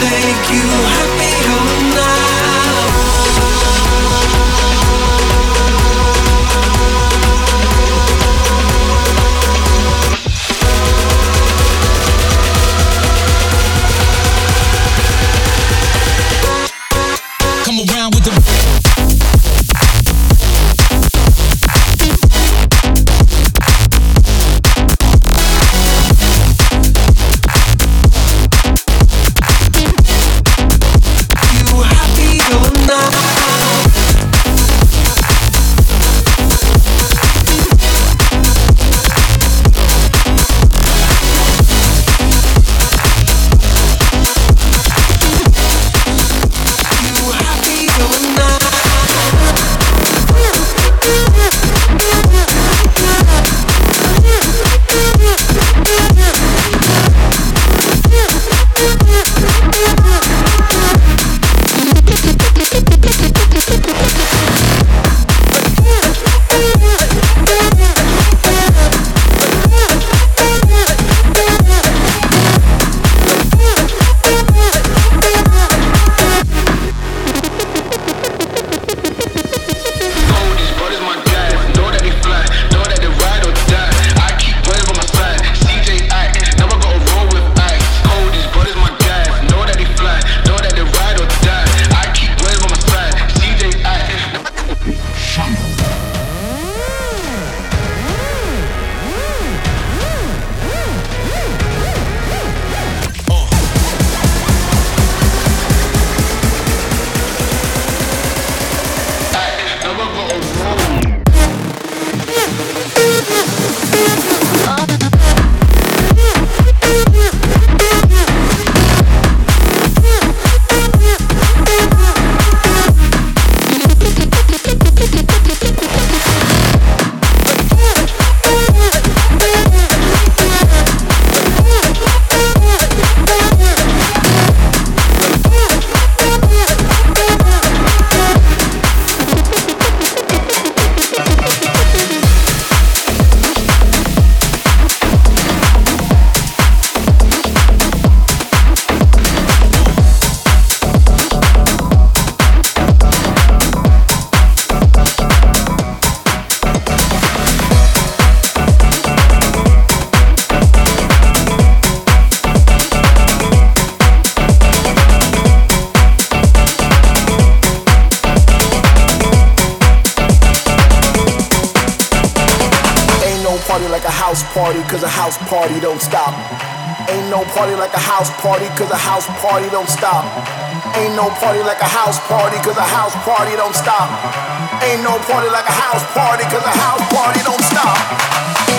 make you happy all night. House party don't stop. Ain't no party like a house party, cause a house party don't stop. Ain't no party like a house party, cause a house party don't stop. Ain't no party like a house party, cause a house party don't stop.